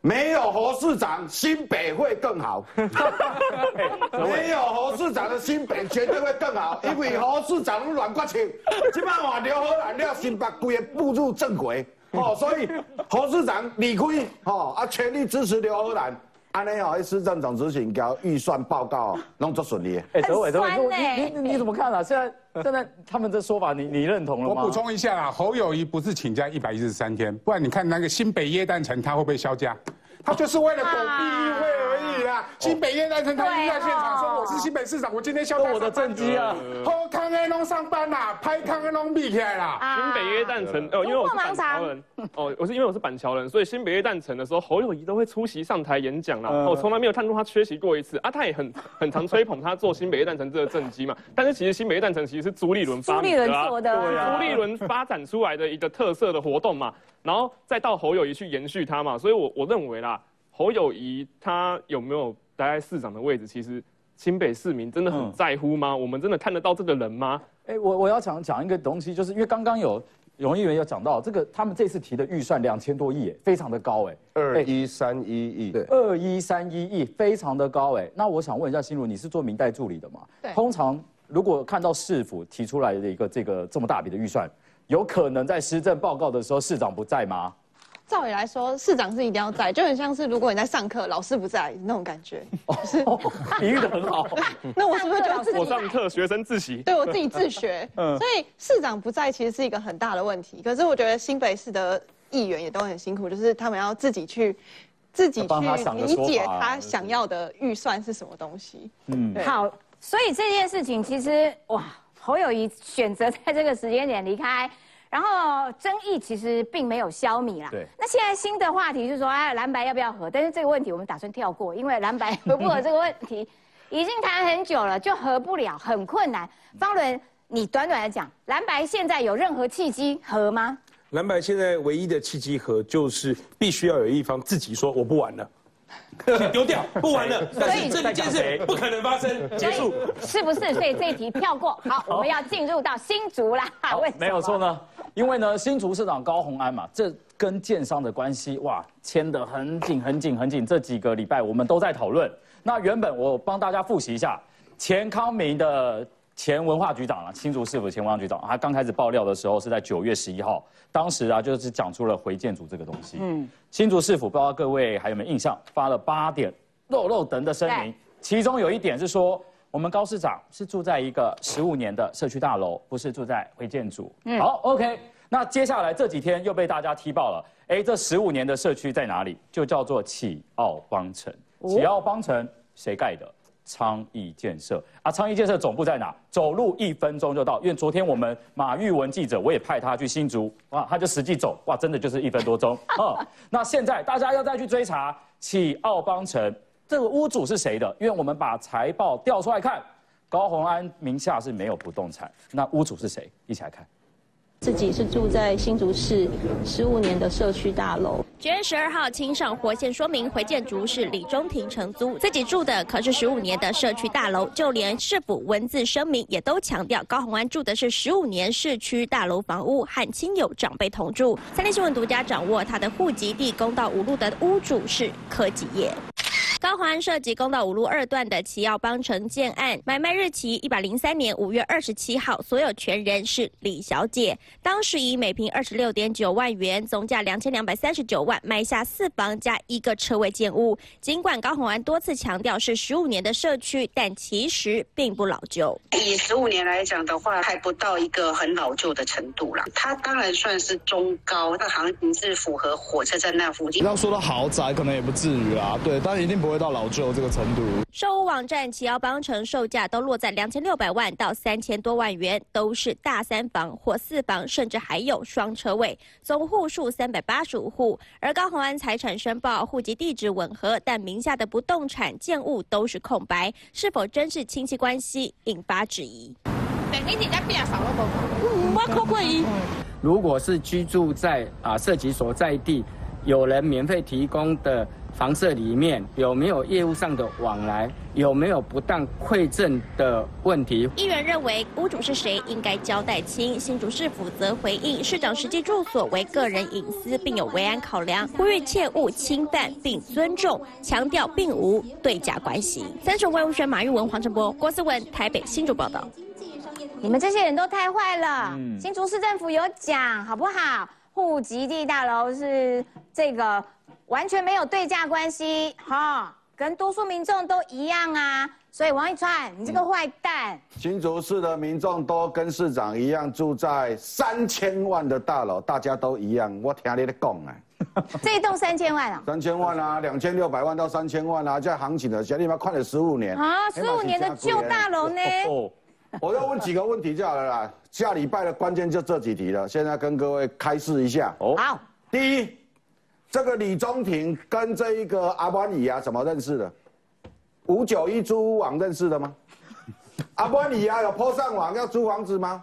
没有侯市长，新北会更好。没有侯市长的新北绝对会更好，因为侯市长软骨情，起码话刘和兰了，新北规个步入正轨。哦，所以侯市长离开，哦啊，全力支持刘和兰，安尼哦，市政总执行交预算报告，弄作顺利。哎，德伟，德伟，你你你怎么看啊？现在现在他们这说法，你你认同了吗？我补充一下啊，侯友谊不是请假一百一十三天，不然你看那个新北耶诞城，他会不会销假？他就是为了躲避议会而已啦。新北叶代成他一在现场说：“我是新北市长，我今天销我的政绩啊。”好康恩龙上班啦，拍康恩龙比起来啦。新北叶诞城哦，因为我是板桥人哦，我是因为我是板桥人，所以新北叶诞城的时候，侯友谊都会出席上台演讲啦。我从来没有看过他缺席过一次啊。他也很很常吹捧他做新北叶诞城这个政绩嘛。但是其实新北叶诞城其实是朱立伦发明的，朱立伦发展出来的一个特色的活动嘛。然后再到侯友谊去延续他嘛，所以我我认为啦，侯友谊他有没有待在市长的位置，其实新北市民真的很在乎吗？我们真的看得到这个人吗？哎，我我要讲讲一个东西，就是因为刚刚有容议员有讲到这个，他们这次提的预算两千多亿，非常的高哎，二一三一亿，对，二一三一亿，非常的高哎。那我想问一下心如，你是做明代助理的嘛？对，通常如果看到市府提出来的一个这个这么大笔的预算。有可能在施政报告的时候，市长不在吗？照理来说，市长是一定要在，就很像是如果你在上课，老师不在那种感觉。是，比喻的很好。那我是不是就要我上课，学生自习？对我自己自学。嗯。所以市长不在，其实是一个很大的问题。可是我觉得新北市的议员也都很辛苦，就是他们要自己去，自己去理解他想要的预算是什么东西。嗯。好，所以这件事情其实哇。侯友谊选择在这个时间点离开，然后争议其实并没有消弭啦。对。那现在新的话题就是说，哎，蓝白要不要合？但是这个问题我们打算跳过，因为蓝白合不合这个问题 已经谈很久了，就合不了，很困难。方伦，你短短的讲，蓝白现在有任何契机合吗？蓝白现在唯一的契机合就是必须要有一方自己说我不玩了。丢掉，不玩了。但是这件事不可能发生，结束。是不是？所以这一题跳过。好，我们要进入到新竹啦。没有错呢，因为呢，新竹市长高鸿安嘛，这跟建商的关系哇，牵得很紧很紧很紧。这几个礼拜我们都在讨论。那原本我帮大家复习一下，钱康明的。前文化局长啊，新竹市府前文化局长，他刚开始爆料的时候是在九月十一号，当时啊就是讲出了回建组这个东西。嗯，新竹市府不知道各位还有没有印象，发了八点肉肉等的声明，其中有一点是说，我们高市长是住在一个十五年的社区大楼，不是住在回建组。嗯，好，OK，那接下来这几天又被大家踢爆了，哎，这十五年的社区在哪里？就叫做启奥邦城，启奥邦城谁盖的？昌邑建设啊，昌邑建设总部在哪？走路一分钟就到。因为昨天我们马玉文记者，我也派他去新竹，哇，他就实际走，哇，真的就是一分多钟啊。那现在大家要再去追查启奥邦城这个屋主是谁的？因为我们把财报调出来看，高鸿安名下是没有不动产，那屋主是谁？一起来看。自己是住在新竹市十五年的社区大楼。九月十二号，清上活线说明回建竹是李中庭承租，自己住的可是十五年的社区大楼。就连市府文字声明也都强调，高鸿安住的是十五年市区大楼房屋，和亲友长辈同住。三立新闻独家掌握他的户籍地，公道五路的屋主是科技业。高环涉及公道五路二段的齐耀邦城建案，买卖日期一百零三年五月二十七号，所有权人是李小姐。当时以每平二十六点九万元，总价两千两百三十九万，买下四房加一个车位建物。尽管高宏安多次强调是十五年的社区，但其实并不老旧。以十五年来讲的话，还不到一个很老旧的程度啦。它当然算是中高，那行情是符合火车站那附近。要说到豪宅，可能也不至于啦，对，但一定不会。到老旧这个程度，售屋网站奇奥邦城售价都落在两千六百万到三千多万元，都是大三房或四房，甚至还有双车位，总户数三百八十五户。而高宏安财产申报户籍地址吻合，但名下的不动产建物都是空白，是否真是亲戚关系，引发质疑。如果是居住在啊涉及所在地，有人免费提供的。房舍里面有没有业务上的往来？有没有不当馈赠的问题？议员认为屋主是谁应该交代清。新竹市府则回应，市长实际住所为个人隐私，并有维安考量，呼吁切勿侵犯并尊重，强调并无对价关系。三重外务选马玉文、黄成波、郭思文，台北新竹报道。你们这些人都太坏了！新竹市政府有讲好不好？户籍地大楼是这个。完全没有对价关系，哈，跟多数民众都一样啊。所以王一川，你这个坏蛋，新竹市的民众都跟市长一样住在三千万的大楼，大家都一样。我听你的讲啊，这一栋三千万啊，三千万啊，两千六百万到三千万啊，在行情的，小弟们看了十五年啊，十五年的旧大楼呢？哦，我要问几个问题就好了啦。下礼拜的关键就这几题了，现在跟各位开示一下。哦，好，第一。这个李宗廷跟这一个阿波尼亚怎么认识的？五九一租屋网认识的吗？阿波尼亚有铺上网要租房子吗？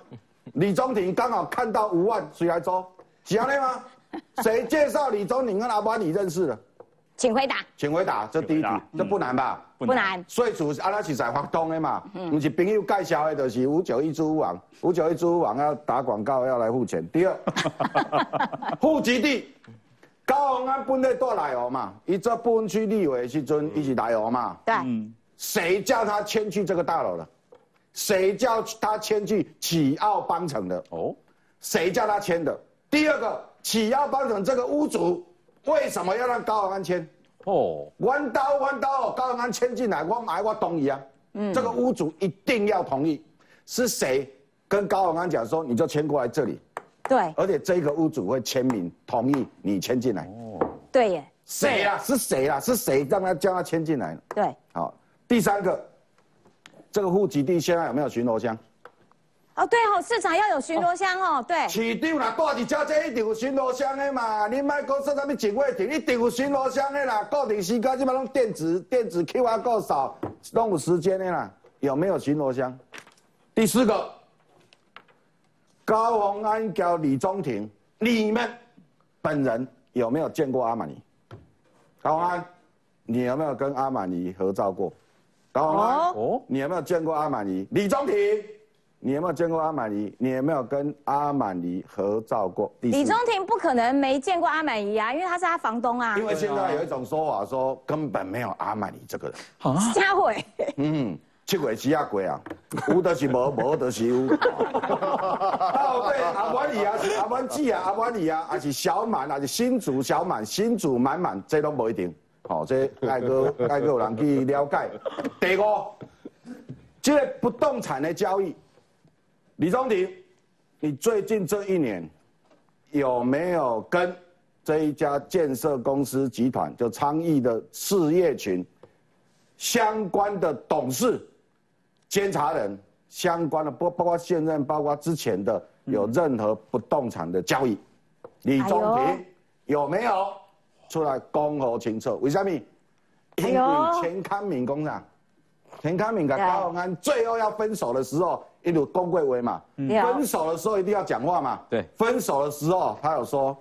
李宗廷刚好看到五万，谁来租？是安尼吗？谁介绍李宗廷跟阿班尼认识的？请回答。请回答，这第一题，这不难吧？不难。税主阿拉是在发动的嘛？不是朋友介绍的，就是五九一租屋网。五九一租屋网要打广告，要来付钱。第二，户籍地。高鸿安本来住来哦嘛，伊做不分区立委时阵，伊是来哦嘛。对。谁叫他迁去这个大楼的？谁叫他迁去启奥邦城的？哦。谁叫他迁的？第二个，启奥邦城这个屋主为什么要让高鸿安迁？哦。弯刀弯刀，高鸿安迁进来，我买我同意啊。嗯。这个屋主一定要同意。是谁跟高鸿安讲说，你就迁过来这里？对，而且这个屋主会签名同意你签进来。哦，对耶。谁啊？是谁啊？是谁让他叫他签进来？对。好，第三个，这个户籍地现在有没有巡逻箱？哦，对哦，市场要有巡逻箱哦，对。市长啦，带伫遮这一定有巡逻箱的嘛，你莫讲说啥物警卫亭，一定有巡逻箱的啦，固定时间即摆拢电子电子 QR code 扫，拢有时间的啦，有没有巡逻箱？第四个，高鸿安叫李宗廷，你们本人有没有见过阿玛尼？高鸿安，你有没有跟阿玛尼合照过？高鸿安，哦，你有没有见过阿玛尼？李宗廷，你有没有见过阿玛尼？你有没有跟阿玛尼合照过？李宗廷不可能没见过阿玛尼啊，因为他是他房东啊。因为现在有一种说法说根本没有阿玛尼这个人。啊，家伟。嗯。七月时啊过啊，有就是无，无就是有。哦，对，阿满里啊，是阿满记啊，阿满里啊，还是小满，还是新主小满，新主满满，这都不一定。好，这爱个 爱个有人去了解。第五，这个不动产的交易，李宗廷，你最近这一年有没有跟这一家建设公司集团，就昌邑的事业群相关的董事？监察人相关的，不包括现任，包括之前的，有任何不动产的交易，李宗平有没有？出来公和清楚？为什么？因为钱康敏工厂，钱康敏跟高鸿安最后要分手的时候，一路公贵威嘛，分手的时候一定要讲话嘛。对，分手的时候他有说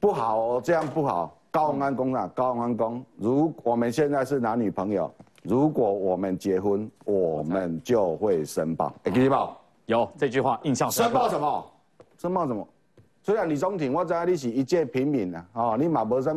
不好哦，这样不好。高鸿安工厂，高鸿安工，如我们现在是男女朋友。如果我们结婚，我们就会申报。哎，记得报有这句话印象深申报什么？申报什么？虽然李宗廷，我知道你是一介平民啊，哦，你嘛无啥物，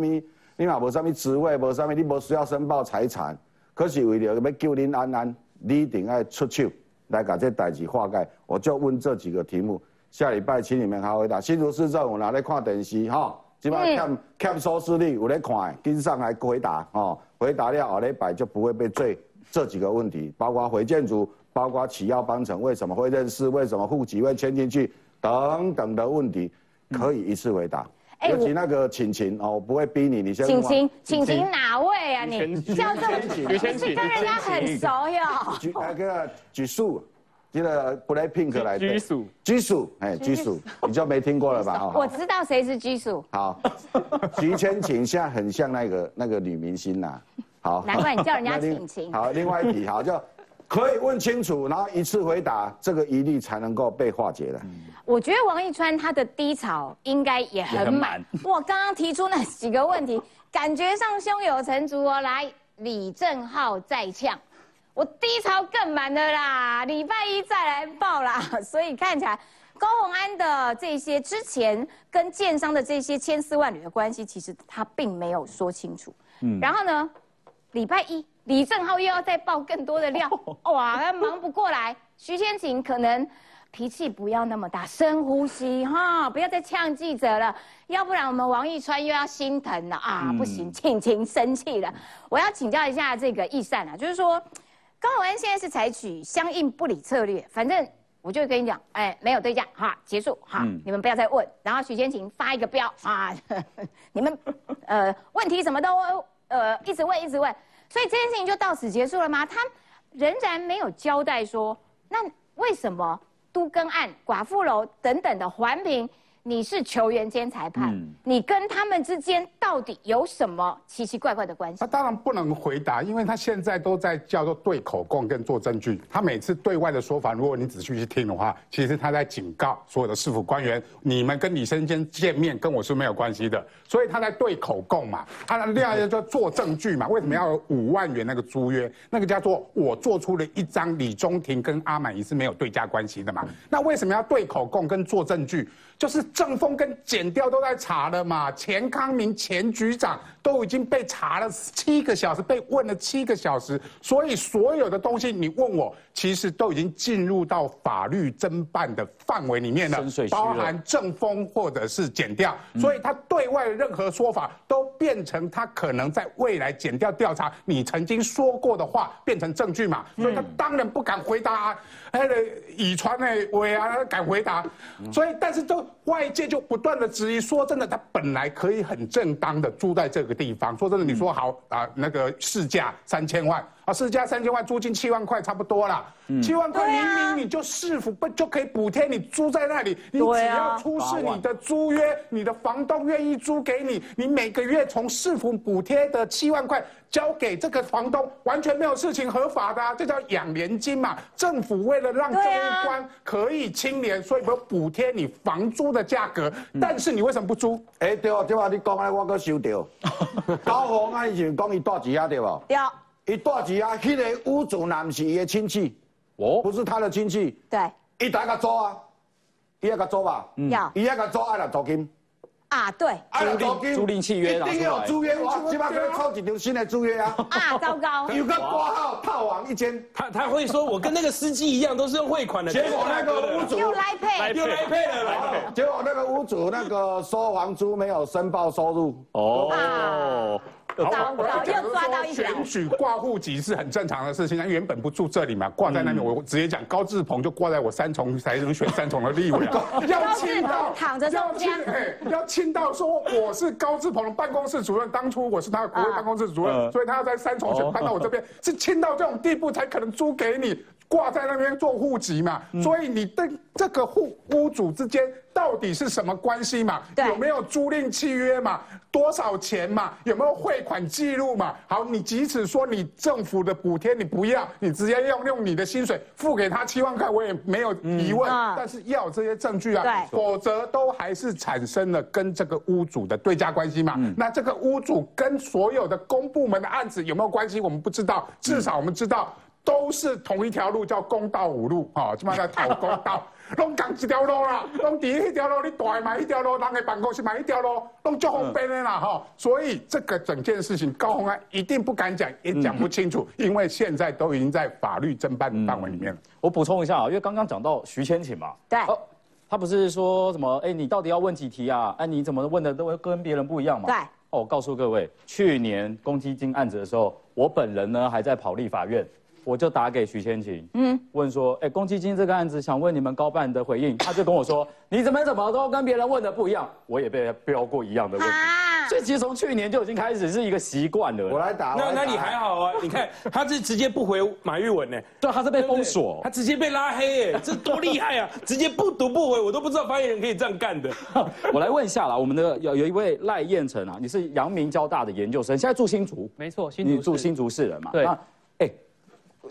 你嘛无啥物职位，无啥物，你无需要申报财产。可是为了要救您安安，你一定要出手来把这代志化解。我就问这几个题目，下礼拜请你们好回答。新竹市政府拿来看电视哈，基本上看看收视率有咧看，跟上来回答哦。回答了后礼拜就不会被追这几个问题，包括回建筑，包括起要帮程为什么会认识，为什么户籍会迁进去等等的问题，可以一次回答。尤其那个请请哦，不会逼你，你先。请请请请哪位啊？你叫这么，是跟人家很熟哟。举那个举数。记得 Blackpink 来的居属，居属，哎，居属，你就没听过了吧？我知道谁是居属。好，徐千晴现在很像那个那个女明星呐。好，难怪你叫人家晴晴。好，另外一题，好，就可以问清楚，然后一次回答，这个疑虑才能够被化解的。我觉得王一川他的低潮应该也很满。我刚刚提出那几个问题，感觉上胸有成竹哦。来，李正浩再呛。我低潮更满的啦，礼拜一再来报啦，所以看起来高鸿安的这些之前跟建商的这些千丝万缕的关系，其实他并没有说清楚。嗯，然后呢，礼拜一李正浩又要再爆更多的料，哇，他忙不过来。徐千晴可能脾气不要那么大，深呼吸哈，不要再呛记者了，要不然我们王一川又要心疼了啊，不行，庆晴生气了。我要请教一下这个易善啊，就是说。高鸿安现在是采取相应不理策略，反正我就跟你讲，哎，没有对价，哈，结束，哈，你们不要再问。然后许千晴发一个标，啊，你们，呃，问题什么都，呃，一直问，一直问，所以这件事情就到此结束了吗？他仍然没有交代说，那为什么都更案、寡妇楼等等的环评？你是球员兼裁判，你跟他们之间到底有什么奇奇怪怪的关系？他当然不能回答，因为他现在都在叫做对口供跟做证据。他每次对外的说法，如果你仔细去听的话，其实他在警告所有的市府官员：你们跟李生坚见面跟我是没有关系的。所以他在对口供嘛，他另外就做证据嘛。为什么要五万元那个租约？那个叫做我做出了一张李中庭跟阿满仪是没有对价关系的嘛？那为什么要对口供跟做证据？就是政风跟剪掉都在查了嘛，钱康明前局长都已经被查了七个小时，被问了七个小时，所以所有的东西你问我，其实都已经进入到法律侦办的范围里面了，包含正风或者是减掉，所以他对外的任何说法都变成他可能在未来减掉调查你曾经说过的话变成证据嘛，所以他当然不敢回答，啊，哎以传的喂啊敢回答，所以但是都。外界就不断的质疑，说真的，他本来可以很正当的住在这个地方。说真的，你说好啊，那个市价三千万，啊，四加三千万，租金七万块，差不多啦。七万块明明你就市府不就可以补贴你租在那里？你只要出示你的租约，你的房东愿意租给你，你每个月从市府补贴的七万块交给这个房东，完全没有事情合法的，这叫养廉金嘛。政府为了让这一关可以清廉，所以我补贴你房租的价格。但是你为什么不租？哎，对哦，对啊，你讲的我搁收到。高宏安以前讲伊大几啊，对吧？对。伊大几啊？迄个屋主男是伊的亲戚。哦，不是他的亲戚，对，伊大个租啊，伊要个租吧，要，伊要个租爱来租金，啊对，租赁租赁契约，一定要租约，我起码要抽一条新的租约啊，啊糟糕，有个挂号套房一间，他他会说我跟那个司机一样，都是用汇款的，结果那个屋主又来配，又来配了，结果那个屋主那个收房租没有申报收入，哦。好，我要讲说选举挂户籍是很正常的事情。他原本不住这里嘛，挂在那边，我直接讲高志鹏就挂在我三重才能选三重的立委。要亲到躺着要亲，哎，要亲到说我是高志鹏的办公室主任，当初我是他的国会办公室主任，所以他要在三重选搬到我这边，是亲到这种地步才可能租给你。挂在那边做户籍嘛，所以你的这个户屋主之间到底是什么关系嘛？有没有租赁契约嘛？多少钱嘛？有没有汇款记录嘛？好，你即使说你政府的补贴你不要，你直接用用你的薪水付给他七万块，我也没有疑问。但是要这些证据啊，否则都还是产生了跟这个屋主的对价关系嘛。那这个屋主跟所有的公部门的案子有没有关系？我们不知道，至少我们知道。都是同一条路，叫公道五路，哈，起码在讨公道，拢共一条路啦，拢伫迄条路，你大买一条路，人的办公室买一条路，拢就方便的啦，哈，所以这个整件事情，高鸿安一定不敢讲，也讲不清楚，因为现在都已经在法律侦办范围里面了。我补充一下啊，因为刚刚讲到徐千晴嘛，对，他不是说什么，哎，你到底要问几题啊？哎，你怎么问的都跟别人不一样嘛？对，哦，告诉各位，去年公积金案子的时候，我本人呢还在跑立法院。我就打给徐千晴，嗯，问说，哎，公积金这个案子，想问你们高办的回应。他就跟我说，你怎么怎么都跟别人问的不一样，我也被标过一样的问题。所以其实从去年就已经开始是一个习惯了。我来打，那那你还好啊？你看他是直接不回马玉文呢，对，他是被封锁，他直接被拉黑，哎，这多厉害啊！直接不读不回，我都不知道发言人可以这样干的。我来问一下啦，我们的有有一位赖燕成啊，你是阳明交大的研究生，现在住新竹，没错，你住新竹市人嘛？对。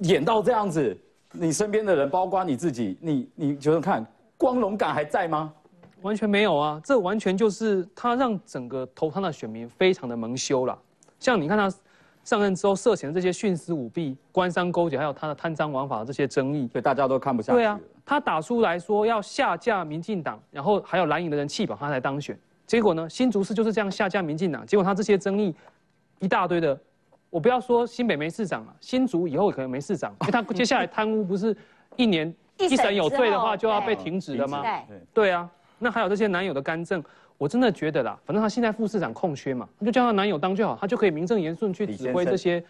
演到这样子，你身边的人，包括你自己，你你觉得看光荣感还在吗？完全没有啊！这完全就是他让整个投他的选民非常的蒙羞了。像你看他上任之后涉嫌的这些徇私舞弊、官商勾结，还有他的贪赃枉法的这些争议，对大家都看不下去。对啊，他打出来说要下架民进党，然后还有蓝营的人弃保他才当选，结果呢，新竹市就是这样下架民进党，结果他这些争议一大堆的。我不要说新北没市长了，新竹以后可能没市长，因为他 接下来贪污不是一年一审有罪的话就要被停止的吗？对，对啊，那还有这些男友的干政，我真的觉得啦，反正他现在副市长空缺嘛，就叫他男友当就好，他就可以名正言顺去指挥这些，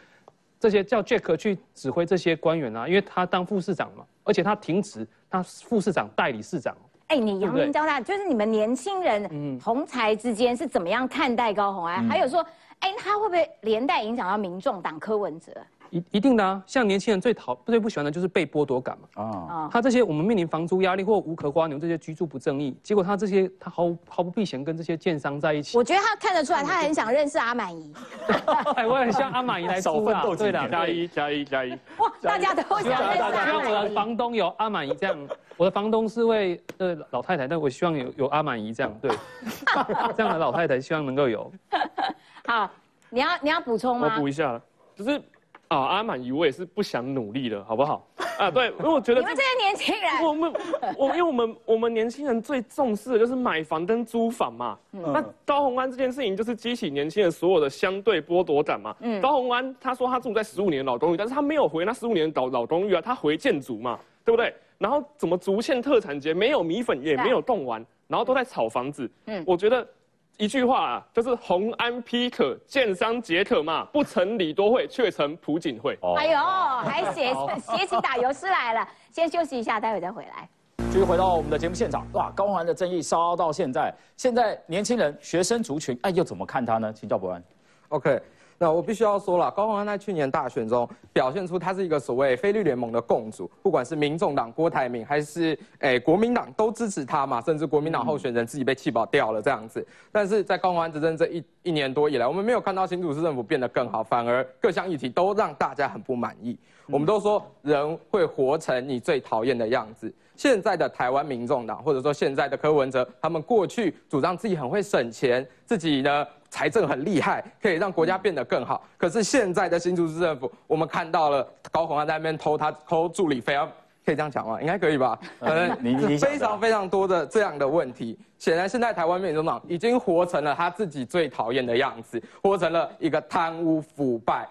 这些叫 Jack 去指挥这些官员啊，因为他当副市长嘛，而且他停职，他副市长代理市长。哎，你阳明交大就是你们年轻人同才之间是怎么样看待高鸿安？还有说。哎，他会不会连带影响到民众党柯文哲？一一定的啊，像年轻人最讨最不喜欢的就是被剥夺感嘛。啊，他这些我们面临房租压力或无壳瓜牛这些居住不正义，结果他这些他毫毫不避嫌跟这些建商在一起。我觉得他看得出来，他很想认识阿满姨。我很像阿满姨来出啊，对的，加一加一 加一。哇，大家都想认识。希望我的房东有阿满姨这样，我的房东是位呃老太太，但我希望有有阿满姨这样，对，这样的老太太希望能够有。好。你要你要补充吗？我补一下，就是啊，阿满姨我也是不想努力了，好不好？啊，对，因为我觉得你们这些年轻人，我们我因为我们我们年轻人最重视的就是买房跟租房嘛。那高宏安这件事情就是激起年轻人所有的相对剥夺感嘛。嗯高宏安他说他住在十五年老公寓，但是他没有回那十五年老老公寓啊，他回建筑嘛，对不对？然后怎么竹堑特产节没有米粉也没有动完，然后都在炒房子。嗯，我觉得。一句话啊，就是红安批可，建商解可嘛，不成李多惠，却成朴槿惠。哎呦，还写 写起打油诗来了。先休息一下，待会再回来。继续回到我们的节目现场，哇，高环的争议烧到现在，现在年轻人、学生族群，哎，又怎么看他呢？请教博安。OK，那我必须要说了，高虹安在去年大选中表现出他是一个所谓菲律联盟的共主，不管是民众党郭台铭还是诶国民党都支持他嘛，甚至国民党候选人自己被气保掉了这样子。但是在高虹安执政这一一年多以来，我们没有看到新竹市政府变得更好，反而各项议题都让大家很不满意。我们都说人会活成你最讨厌的样子。现在的台湾民众党，或者说现在的柯文哲，他们过去主张自己很会省钱，自己呢财政很厉害，可以让国家变得更好。可是现在的新竹市政府，我们看到了高虹安在那边偷他偷助理费啊，可以这样讲吗？应该可以吧？嗯，你你非常非常多的这样的问题。显然，现在台湾民众党已经活成了他自己最讨厌的样子，活成了一个贪污腐败。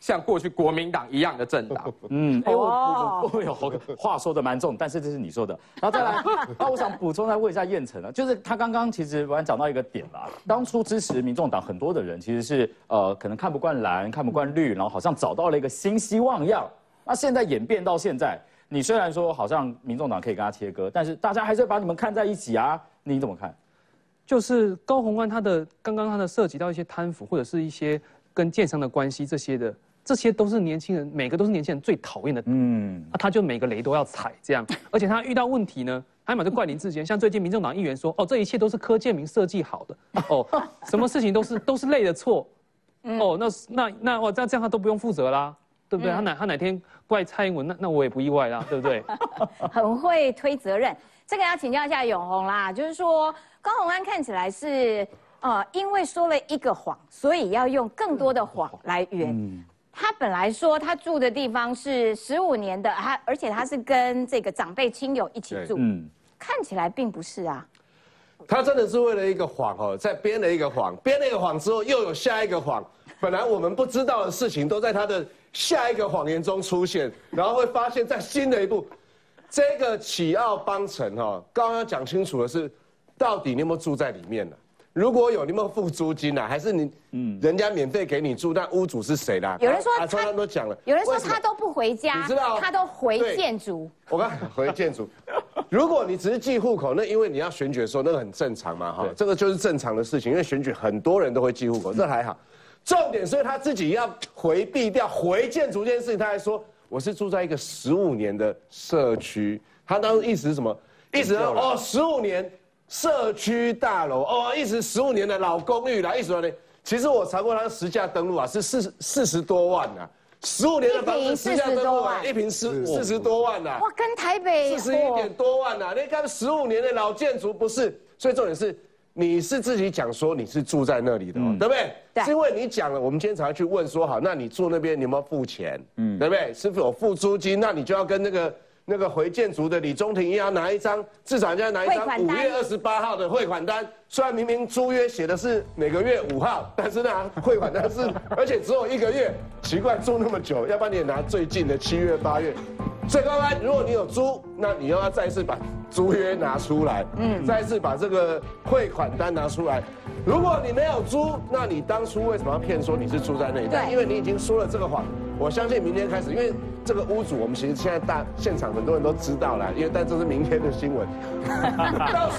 像过去国民党一样的政党，嗯，哎，我我有话说的蛮重，但是这是你说的，然后再来，那 我想补充再问一下燕城啊，就是他刚刚其实我讲到一个点啦，当初支持民众党很多的人其实是呃可能看不惯蓝，看不惯绿，然后好像找到了一个新希望样，那现在演变到现在，你虽然说好像民众党可以跟他切割，但是大家还是把你们看在一起啊，你怎么看？就是高宏安他的刚刚他的涉及到一些贪腐或者是一些跟建商的关系这些的。这些都是年轻人，每个都是年轻人最讨厌的。嗯，那他就每个雷都要踩这样，而且他遇到问题呢，他马上怪林志坚。像最近民众党议员说，哦，这一切都是柯建明设计好的。哦，什么事情都是都是累的错。哦，那那那哇，这样这样他都不用负责啦，对不对？他哪他哪天怪蔡英文，那那我也不意外啦，对不对？很会推责任，这个要请教一下永红啦，就是说高鸿安看起来是呃，因为说了一个谎，所以要用更多的谎来圆。他本来说他住的地方是十五年的，他而且他是跟这个长辈亲友一起住，嗯，看起来并不是啊。他真的是为了一个谎哦，在编了一个谎，编了一个谎之后又有下一个谎。本来我们不知道的事情都在他的下一个谎言中出现，然后会发现，在新的一步，这个启奥邦城哈，刚刚讲清楚的是，到底你有没有住在里面呢？如果有，你有没有付租金啊？还是你，嗯，人家免费给你住，那屋主是谁的？有人说他刚刚都讲了，有人说他都不回家，你知道？他都回建筑。我刚 回建筑。如果你只是寄户口，那因为你要选举的时候，那个很正常嘛，哈，这个就是正常的事情。因为选举很多人都会寄户口，这还好。重点是他自己要回避掉回建筑这件事情，他还说我是住在一个十五年的社区。他当时意思是什么？意思哦，十五年。社区大楼哦，一直十五年的老公寓啦，一直说呢，其实我查过他的实价登录啊，是四四十多万呐，十五年的房子实价登录啊，一平四四十多万呐，哇，跟台北四十一点多万呐，你看十五年的老建筑不是，所以重点是你是自己讲说你是住在那里的，对不对？是因为你讲了，我们今天才去问说好，那你住那边你有没有付钱？嗯，对不对？是否有付租金？那你就要跟那个。那个回建筑的李中庭要拿一张，至少要拿一张五月二十八号的汇款单。虽然明明租约写的是每个月五号，但是呢，汇款但是而且只有一个月，奇怪住那么久，要不然你也拿最近的七月八月。所以刚刚如果你有租，那你又要再次把租约拿出来，嗯，再次把这个汇款单拿出来。如果你没有租，那你当初为什么要骗说你是住在那里？对，因为你已经说了这个谎。我相信明天开始，因为这个屋主，我们其实现在大现场很多人都知道了，因为但这是明天的新闻，到时候。